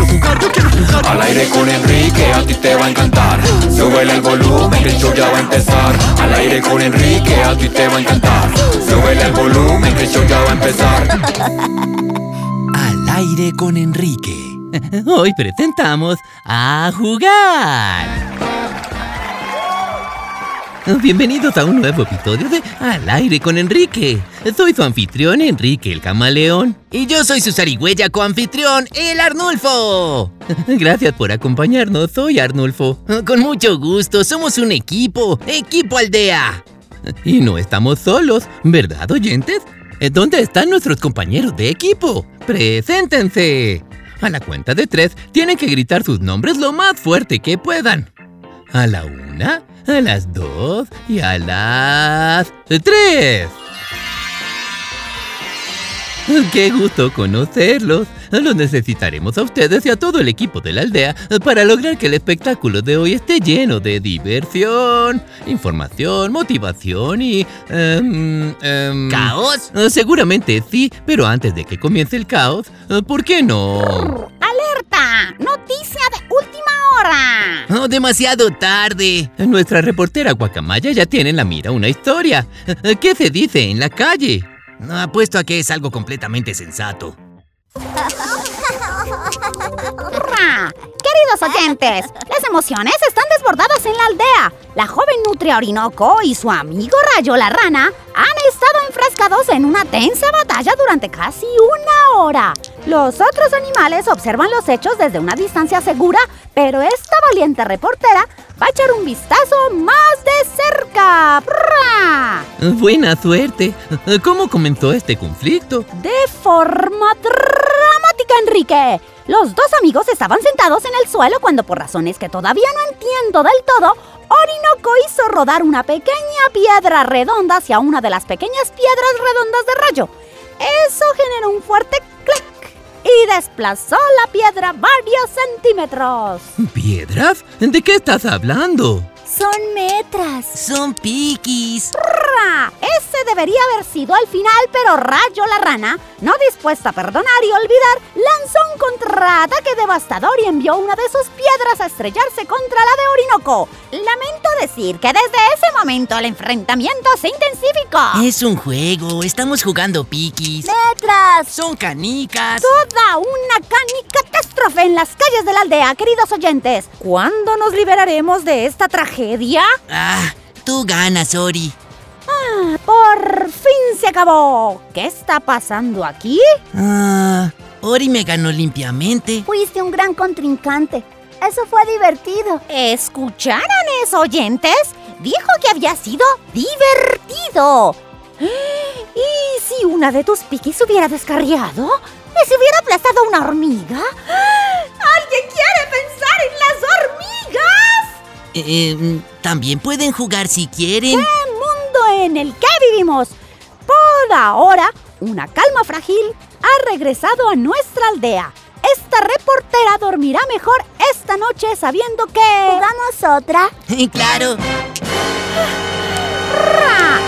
Yo quiero jugar, yo quiero jugar. Al aire con Enrique, a ti te va a encantar. Súbele el volumen, que el show ya va a empezar. Al aire con Enrique, a ti te va a encantar. Súbele el volumen, que el show ya va a empezar. Al aire con Enrique. Hoy presentamos a jugar. Bienvenidos a un nuevo episodio de Al aire con Enrique. Soy su anfitrión Enrique el Camaleón. Y yo soy su zarigüeya coanfitrión, el Arnulfo. Gracias por acompañarnos, soy Arnulfo. Con mucho gusto, somos un equipo, equipo aldea. Y no estamos solos, ¿verdad, oyentes? ¿Dónde están nuestros compañeros de equipo? ¡Preséntense! A la cuenta de tres, tienen que gritar sus nombres lo más fuerte que puedan. A la una, a las dos y a las tres. ¡Qué gusto conocerlos! Los necesitaremos a ustedes y a todo el equipo de la aldea para lograr que el espectáculo de hoy esté lleno de diversión, información, motivación y... em, em, ¿Caos? Seguramente sí, pero antes de que comience el caos, ¿por qué no? ¡Alerta! ¡Noticia de última hora! Oh, demasiado tarde. Nuestra reportera Guacamaya ya tiene en la mira una historia. ¿Qué se dice en la calle? No apuesto a que es algo completamente sensato. Queridos oyentes, las emociones están desbordadas en la aldea. La joven nutria Orinoco y su amigo Rayo la rana han estado enfrascados en una tensa batalla durante casi una hora. Los otros animales observan los hechos desde una distancia segura, pero esta valiente reportera va a echar un vistazo más de cerca. ¡Ra! Buena suerte. ¿Cómo comenzó este conflicto? De forma dramática, Enrique. Los dos amigos estaban sentados en el suelo cuando, por razones que todavía no entiendo del todo, Orinoco hizo rodar una pequeña piedra redonda hacia una de las pequeñas piedras redondas de rayo. Eso generó un fuerte clic y desplazó la piedra varios centímetros. ¿Piedras? ¿De qué estás hablando? Son metras. Son piquis. ¡Ra! Ese debería haber sido el final, pero Rayo la rana, no dispuesta a perdonar y olvidar, lanzó un contraataque devastador y envió una de sus piedras a estrellarse contra la de Orinoco. Lamento decir que desde ese momento el enfrentamiento se intensificó. Es un juego. Estamos jugando piquis. ¡Metras! Son canicas. Toda una canicatástrofe en las calles de la aldea, queridos oyentes. ¿Cuándo nos liberaremos de esta tragedia? Ah, tú ganas, Ori. Ah, por fin se acabó. ¿Qué está pasando aquí? Ah, Ori me ganó limpiamente. Fuiste un gran contrincante. Eso fue divertido. ¿Escucharon eso, oyentes? Dijo que había sido divertido. ¿Y si una de tus piquis hubiera descarriado? ¿Y si hubiera aplastado una Eh, También pueden jugar si quieren. ¡Qué mundo en el que vivimos! Por ahora, una calma frágil ha regresado a nuestra aldea. Esta reportera dormirá mejor esta noche sabiendo que... ¿Jugamos otra? claro.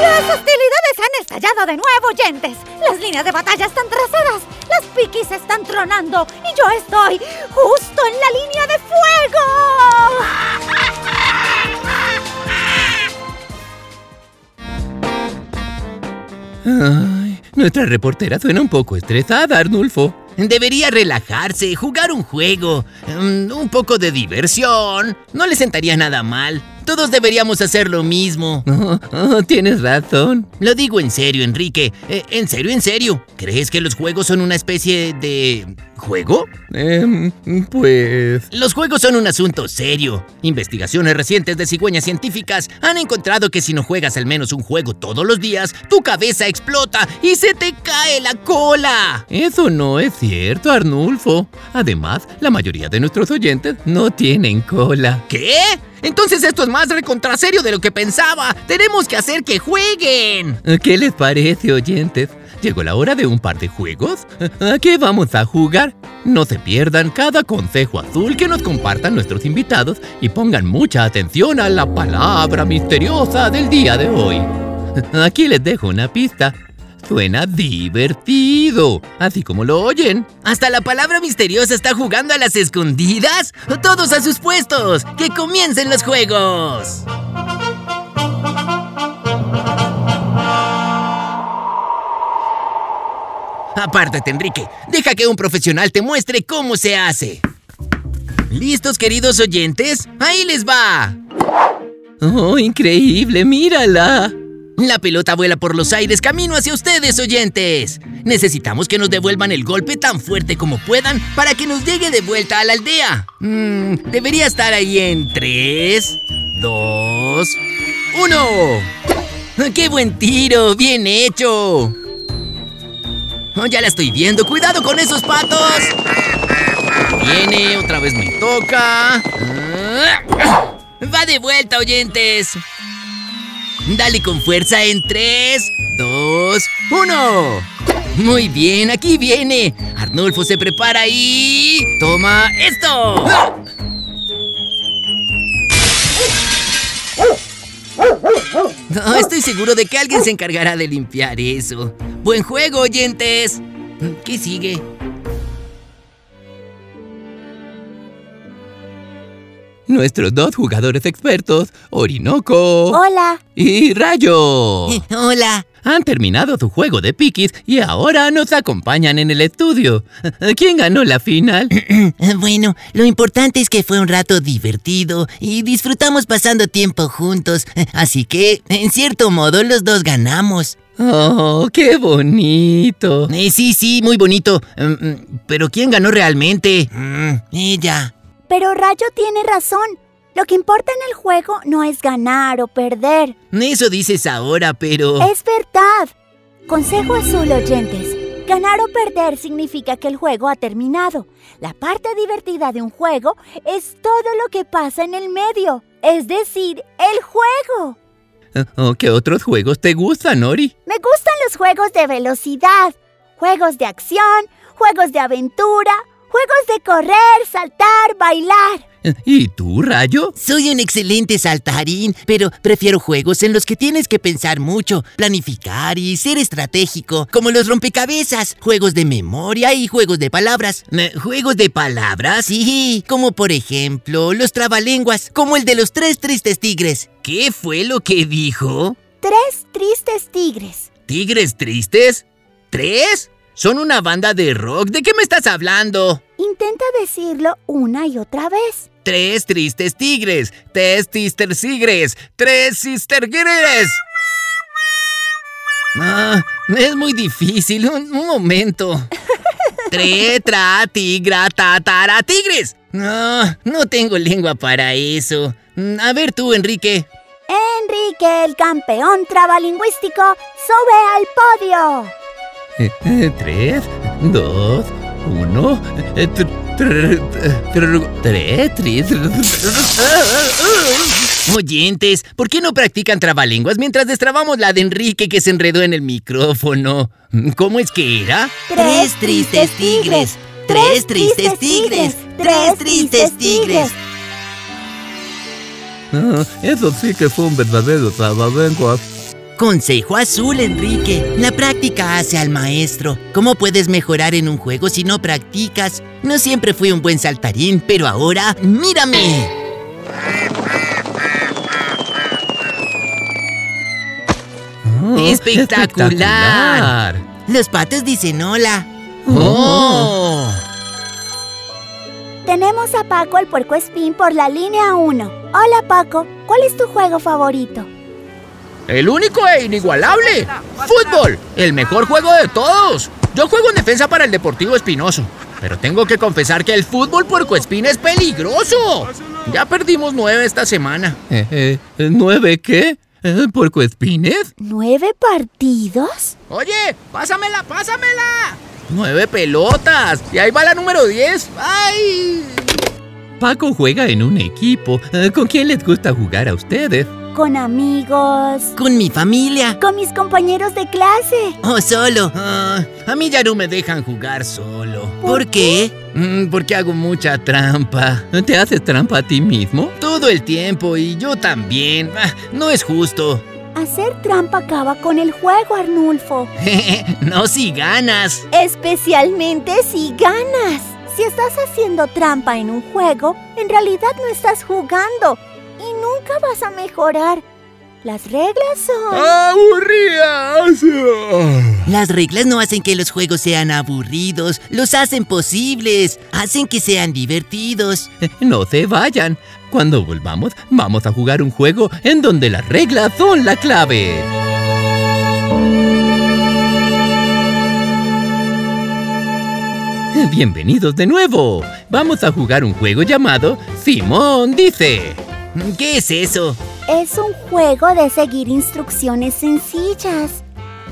Las hostilidades han estallado de nuevo, oyentes. Las líneas de batalla están trazadas. Las piquis están tronando. Y yo estoy justo en la línea de fuego. Ay, nuestra reportera suena un poco estresada, Arnulfo. Debería relajarse, jugar un juego, mm, un poco de diversión. No le sentaría nada mal. Todos deberíamos hacer lo mismo. Oh, oh, tienes razón. Lo digo en serio, Enrique. Eh, en serio, en serio. ¿Crees que los juegos son una especie de... ¿Juego? Em, pues... Los juegos son un asunto serio. Investigaciones recientes de cigüeñas científicas han encontrado que si no juegas al menos un juego todos los días, tu cabeza explota y se te cae la cola. Eso no es cierto, Arnulfo. Además, la mayoría de nuestros oyentes no tienen cola. ¿Qué? Entonces esto es más recontraserio de lo que pensaba. Tenemos que hacer que jueguen. ¿Qué les parece, oyentes? Llegó la hora de un par de juegos. ¿A qué vamos a jugar? No se pierdan cada consejo azul que nos compartan nuestros invitados y pongan mucha atención a la palabra misteriosa del día de hoy. Aquí les dejo una pista. Suena divertido, así como lo oyen. ¿Hasta la palabra misteriosa está jugando a las escondidas? ¡Todos a sus puestos! ¡Que comiencen los juegos! Apártate, Enrique. Deja que un profesional te muestre cómo se hace. ¿Listos, queridos oyentes? ¡Ahí les va! ¡Oh, increíble! ¡Mírala! La pelota vuela por los aires camino hacia ustedes, oyentes. Necesitamos que nos devuelvan el golpe tan fuerte como puedan para que nos llegue de vuelta a la aldea. Mm, debería estar ahí en 3, 2, 1. ¡Qué buen tiro! ¡Bien hecho! Oh, ya la estoy viendo. ¡Cuidado con esos patos! Viene, otra vez me toca. Ah. Va de vuelta, oyentes. Dale con fuerza en 3, 2, 1. Muy bien, aquí viene. Arnulfo se prepara y... ¡Toma esto! No, estoy seguro de que alguien se encargará de limpiar eso. Buen juego, oyentes. ¿Qué sigue? Nuestros dos jugadores expertos, Orinoco Hola. y Rayo, Hola. Han terminado su juego de piquis y ahora nos acompañan en el estudio. ¿Quién ganó la final? Bueno, lo importante es que fue un rato divertido y disfrutamos pasando tiempo juntos. Así que, en cierto modo, los dos ganamos. ¡Oh, qué bonito! Eh, sí, sí, muy bonito. Mm, mm, Pero ¿quién ganó realmente? Mm, ella. Pero Rayo tiene razón. Lo que importa en el juego no es ganar o perder. Eso dices ahora, pero... Es verdad. Consejo azul, oyentes. Ganar o perder significa que el juego ha terminado. La parte divertida de un juego es todo lo que pasa en el medio, es decir, el juego. Oh, ¿Qué otros juegos te gustan, Ori? Me gustan los juegos de velocidad, juegos de acción, juegos de aventura, juegos de correr, saltar, bailar. ¿Y tú, Rayo? Soy un excelente saltarín, pero prefiero juegos en los que tienes que pensar mucho, planificar y ser estratégico, como los rompecabezas, juegos de memoria y juegos de palabras. Eh, ¿Juegos de palabras? Sí, como por ejemplo los trabalenguas, como el de los tres tristes tigres. ¿Qué fue lo que dijo? Tres tristes tigres. ¿Tigres tristes? ¿Tres? Son una banda de rock. ¿De qué me estás hablando? Intenta decirlo una y otra vez. Tres tristes tigres. Tres sister tigres. Tres sister tigres. Ah, es muy difícil. Un, un momento. Tre, tra, tigra, ta, tara, tigres. No, no tengo lengua para eso. A ver tú, Enrique. Enrique, el campeón trabalingüístico, sube al podio. Tres, dos, uno, eh, tr- tr- tr- tres, tres. Oyentes, ¿por qué no practican trabalenguas mientras destrabamos la de Enrique que se enredó en el micrófono? ¿Cómo es que era? Tres tristes tigres, tres tristes tigres, tres tristes tigres. Ah, Eso sí que fue un verdadero trabalenguas. Consejo azul, Enrique. La práctica hace al maestro. ¿Cómo puedes mejorar en un juego si no practicas? No siempre fui un buen saltarín, pero ahora, ¡mírame! Oh, Los patos dicen hola. Oh. ¡Oh! Tenemos a Paco el puerco espín por la línea 1. Hola Paco, ¿cuál es tu juego favorito? El único e inigualable. Fútbol, el mejor juego de todos. Yo juego en defensa para el Deportivo Espinoso. Pero tengo que confesar que el fútbol puercoespín es peligroso. Ya perdimos nueve esta semana. Eh, eh, ¿Nueve qué? Eh, ¿Puercoespines? ¿Nueve partidos? Oye, pásamela, pásamela. Nueve pelotas. Y ahí va la número diez. ¡Ay! Paco juega en un equipo. Eh, ¿Con quién les gusta jugar a ustedes? Con amigos. Con mi familia. Con mis compañeros de clase. O solo. Ah, a mí ya no me dejan jugar solo. ¿Por qué? Mm, porque hago mucha trampa. ¿Te haces trampa a ti mismo? Todo el tiempo y yo también. Ah, no es justo. Hacer trampa acaba con el juego, Arnulfo. no si ganas. Especialmente si ganas. Si estás haciendo trampa en un juego, en realidad no estás jugando y nunca vas a mejorar. Las reglas son... ¡Aburridas! Las reglas no hacen que los juegos sean aburridos, los hacen posibles, hacen que sean divertidos. No se vayan. Cuando volvamos, vamos a jugar un juego en donde las reglas son la clave. Bienvenidos de nuevo. Vamos a jugar un juego llamado Simón dice. ¿Qué es eso? Es un juego de seguir instrucciones sencillas,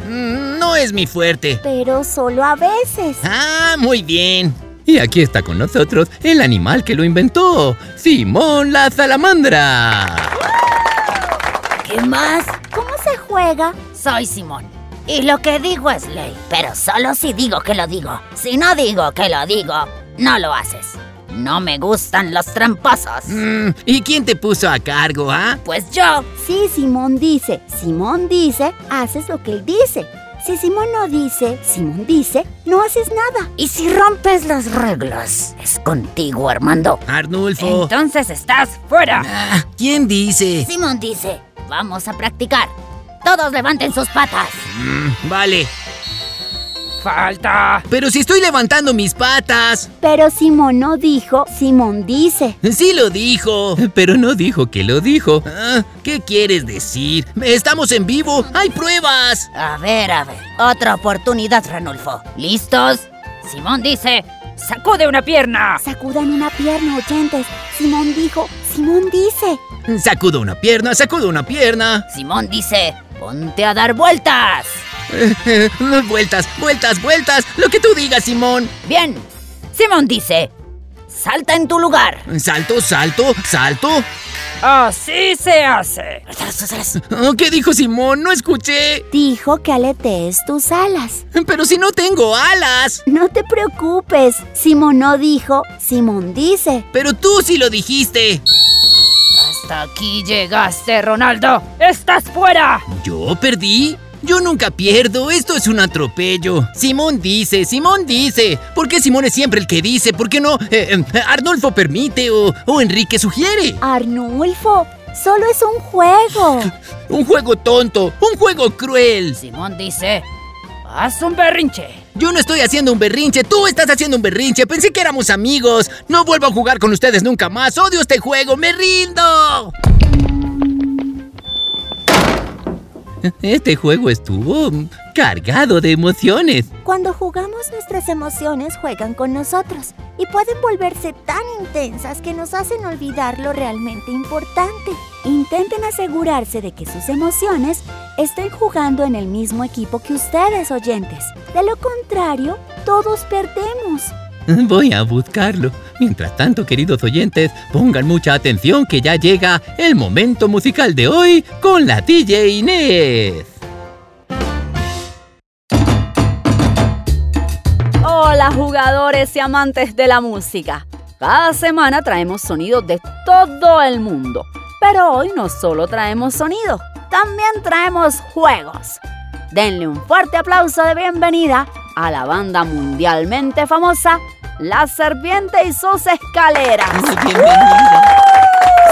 Mm, No es mi fuerte. pero solo a veces. Ah, muy bien. Y aquí está con nosotros el animal que lo inventó, Simón la salamandra. ¿Qué más? ¿Cómo se juega? Soy Simón. Y lo que digo es ley, pero solo si digo que lo digo. Si no digo que lo digo, no lo haces. No me gustan los tramposos. Mm, ¿Y quién te puso a cargo, ah? Pues yo. Si Simón dice, Simón dice, haces lo que él dice. Si Simón no dice, Simón dice, no haces nada. Y si rompes las reglas, es contigo, Armando. Arnulfo. Entonces estás fuera. Ah, ¿Quién dice? Simón dice, vamos a practicar. Todos levanten sus patas. Mm, vale. Falta. Pero si estoy levantando mis patas. Pero Simón no dijo, Simón dice. Sí lo dijo. Pero no dijo que lo dijo. Ah, ¿Qué quieres decir? Estamos en vivo. Hay pruebas. A ver, a ver. Otra oportunidad, Ranulfo. ¿Listos? Simón dice, sacude una pierna. Sacudan una pierna, oyentes. Simón dijo, Simón dice. Sacudo una pierna, sacudo una pierna. Simón dice, ponte a dar vueltas. vueltas, vueltas, vueltas. Lo que tú digas, Simón. Bien. Simón dice, salta en tu lugar. Salto, salto, salto. Así se hace. ¿Qué dijo Simón? No escuché. Dijo que aletees tus alas. Pero si no tengo alas. No te preocupes. Simón no dijo, Simón dice. Pero tú sí lo dijiste. Hasta aquí llegaste, Ronaldo. ¡Estás fuera! ¿Yo perdí? Yo nunca pierdo, esto es un atropello. Simón dice, Simón dice. ¿Por qué Simón es siempre el que dice? ¿Por qué no eh, eh, Arnulfo permite o, o Enrique sugiere? Arnulfo, solo es un juego. Un juego tonto, un juego cruel. Simón dice, haz un berrinche. Yo no estoy haciendo un berrinche, tú estás haciendo un berrinche. Pensé que éramos amigos. No vuelvo a jugar con ustedes nunca más. Odio este juego, me rindo. Este juego estuvo cargado de emociones. Cuando jugamos nuestras emociones juegan con nosotros y pueden volverse tan intensas que nos hacen olvidar lo realmente importante. Intenten asegurarse de que sus emociones estén jugando en el mismo equipo que ustedes, oyentes. De lo contrario, todos perdemos. Voy a buscarlo. Mientras tanto, queridos oyentes, pongan mucha atención que ya llega el momento musical de hoy con la DJ Inés. Hola jugadores y amantes de la música. Cada semana traemos sonidos de todo el mundo. Pero hoy no solo traemos sonidos, también traemos juegos. Denle un fuerte aplauso de bienvenida a la banda mundialmente famosa La Serpiente y sus escaleras. Bienvenida.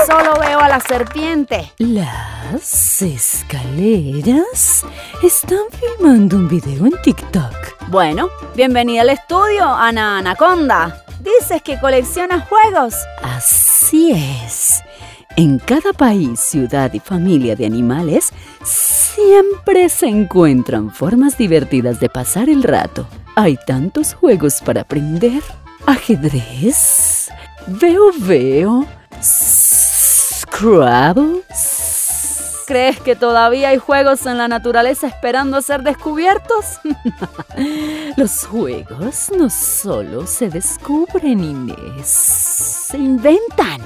Solo veo a la serpiente. Las escaleras están filmando un video en TikTok. Bueno, bienvenida al estudio, Ana Anaconda. dices que coleccionas juegos. Así es. En cada país, ciudad y familia de animales, siempre se encuentran formas divertidas de pasar el rato. Hay tantos juegos para aprender. Ajedrez, veo veo, Scrabble. ¿Crees que todavía hay juegos en la naturaleza esperando ser descubiertos? Los juegos no solo se descubren, Inés, se inventan.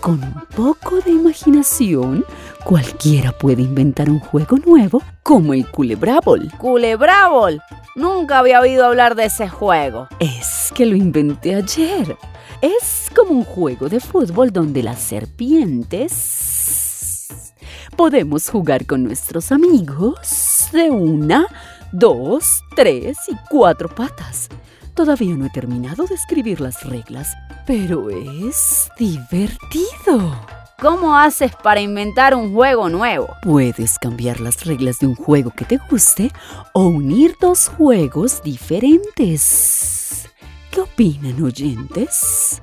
Con un poco de imaginación, cualquiera puede inventar un juego nuevo como el Culebrable. Culebrable. Nunca había oído hablar de ese juego. Es que lo inventé ayer. Es como un juego de fútbol donde las serpientes podemos jugar con nuestros amigos de una, dos, tres y cuatro patas. Todavía no he terminado de escribir las reglas, pero es divertido. ¿Cómo haces para inventar un juego nuevo? Puedes cambiar las reglas de un juego que te guste o unir dos juegos diferentes. ¿Qué opinan oyentes?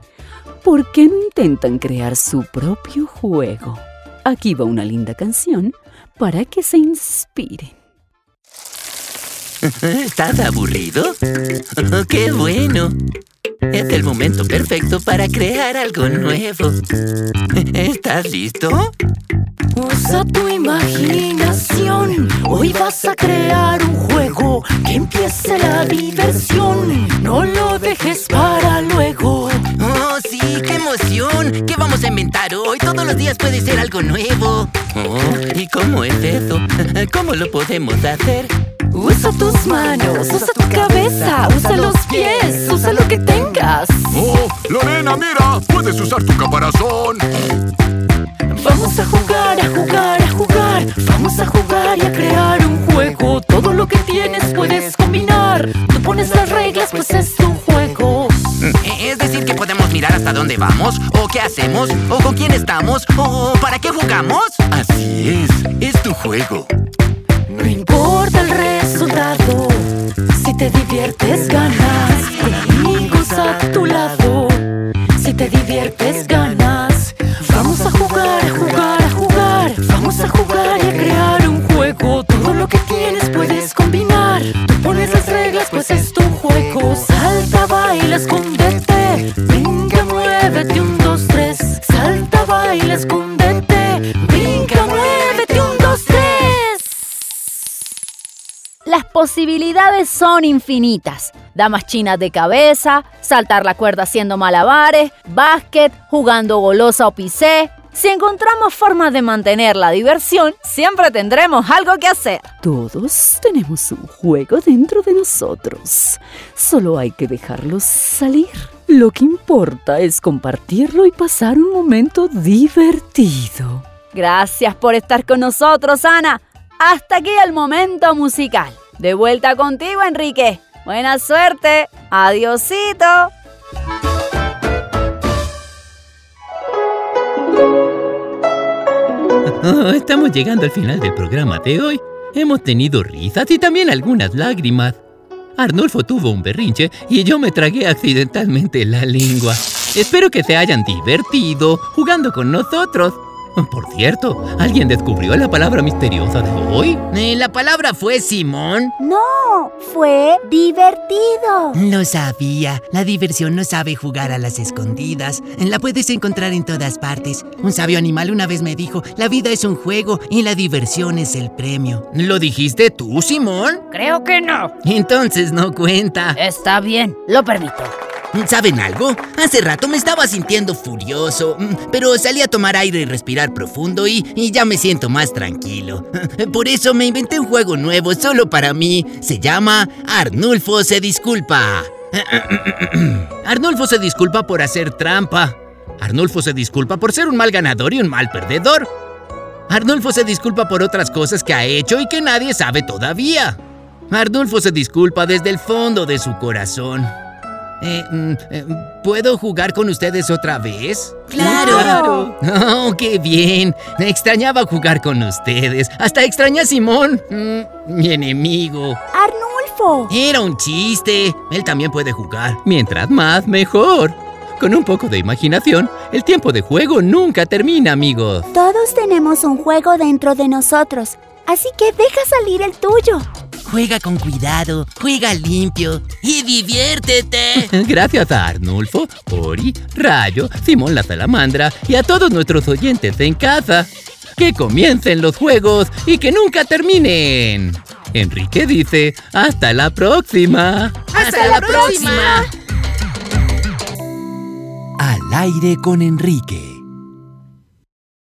¿Por qué no intentan crear su propio juego? Aquí va una linda canción para que se inspiren. ¿Estás aburrido? ¡Qué bueno! Es el momento perfecto para crear algo nuevo. ¿Estás listo? Usa tu imaginación. Hoy vas a crear un juego que empiece la diversión. No lo dejes para luego. ¡Oh, sí! ¡Qué emoción! ¿Qué vamos a inventar hoy? Todos los días puede ser algo nuevo. Oh, ¿y cómo es eso? ¿Cómo lo podemos hacer? Usa tus manos, usa tu cabeza, usa los pies, usa lo que tengas. ¡Oh, Lorena, mira! Puedes usar tu caparazón. Vamos a jugar, a jugar, a jugar. Vamos a jugar y a crear un juego. Todo lo que tienes puedes combinar. Tú pones las reglas, pues es tu juego. Es decir, que podemos mirar hasta dónde vamos, o qué hacemos, o con quién estamos, o para qué jugamos. Así es, es tu juego. No importa el resultado. Si te diviertes, ganas. Con amigos a tu lado. Si te diviertes, ganas. Vamos a jugar, a jugar, a jugar. Vamos a jugar y a crear un juego. Todo lo que tienes puedes combinar. Tú pones las reglas, pues es tu juego. Salta, baila, escóndete. Brinca, muévete, un, dos, tres. Salta, baila, escóndete. Posibilidades son infinitas. Damas chinas de cabeza, saltar la cuerda haciendo malabares, básquet, jugando golosa o pisé. Si encontramos formas de mantener la diversión, siempre tendremos algo que hacer. Todos tenemos un juego dentro de nosotros. Solo hay que dejarlos salir. Lo que importa es compartirlo y pasar un momento divertido. Gracias por estar con nosotros, Ana. Hasta aquí el momento musical. De vuelta contigo, Enrique. Buena suerte. Adiosito. Estamos llegando al final del programa de hoy. Hemos tenido risas y también algunas lágrimas. Arnulfo tuvo un berrinche y yo me tragué accidentalmente la lengua. Espero que se hayan divertido jugando con nosotros. Por cierto, ¿alguien descubrió la palabra misteriosa de hoy? Eh, La palabra fue Simón. No, fue divertido. Lo sabía. La diversión no sabe jugar a las escondidas. La puedes encontrar en todas partes. Un sabio animal una vez me dijo, la vida es un juego y la diversión es el premio. ¿Lo dijiste tú, Simón? Creo que no. Entonces no cuenta. Está bien, lo permito. ¿Saben algo? Hace rato me estaba sintiendo furioso, mm, pero salí a tomar aire y respirar profundo y, y ya me siento más tranquilo. Por eso me inventé un juego nuevo solo para mí. Se llama Arnulfo se disculpa. Arnulfo se disculpa por hacer trampa. Arnulfo se disculpa por ser un mal ganador y un mal perdedor. Arnulfo se disculpa por otras cosas que ha hecho y que nadie sabe todavía. Arnulfo se disculpa desde el fondo de su corazón. Eh, mm, eh, ¿Puedo jugar con ustedes otra vez? ¡Claro! ¡Oh, qué bien! Me extrañaba jugar con ustedes. Hasta extrañé a Simón, mm, mi enemigo. Arnulfo. Era un chiste. Él también puede jugar. Mientras más, mejor. Con un poco de imaginación, el tiempo de juego nunca termina, amigos. Todos tenemos un juego dentro de nosotros, así que deja salir el tuyo. Juega con cuidado, juega limpio y diviértete. Gracias a Arnulfo, Ori, Rayo, Simón la Salamandra y a todos nuestros oyentes en casa. Que comiencen los juegos y que nunca terminen. Enrique dice, hasta la próxima. ¡Hasta, la próxima! Al aire con Enrique.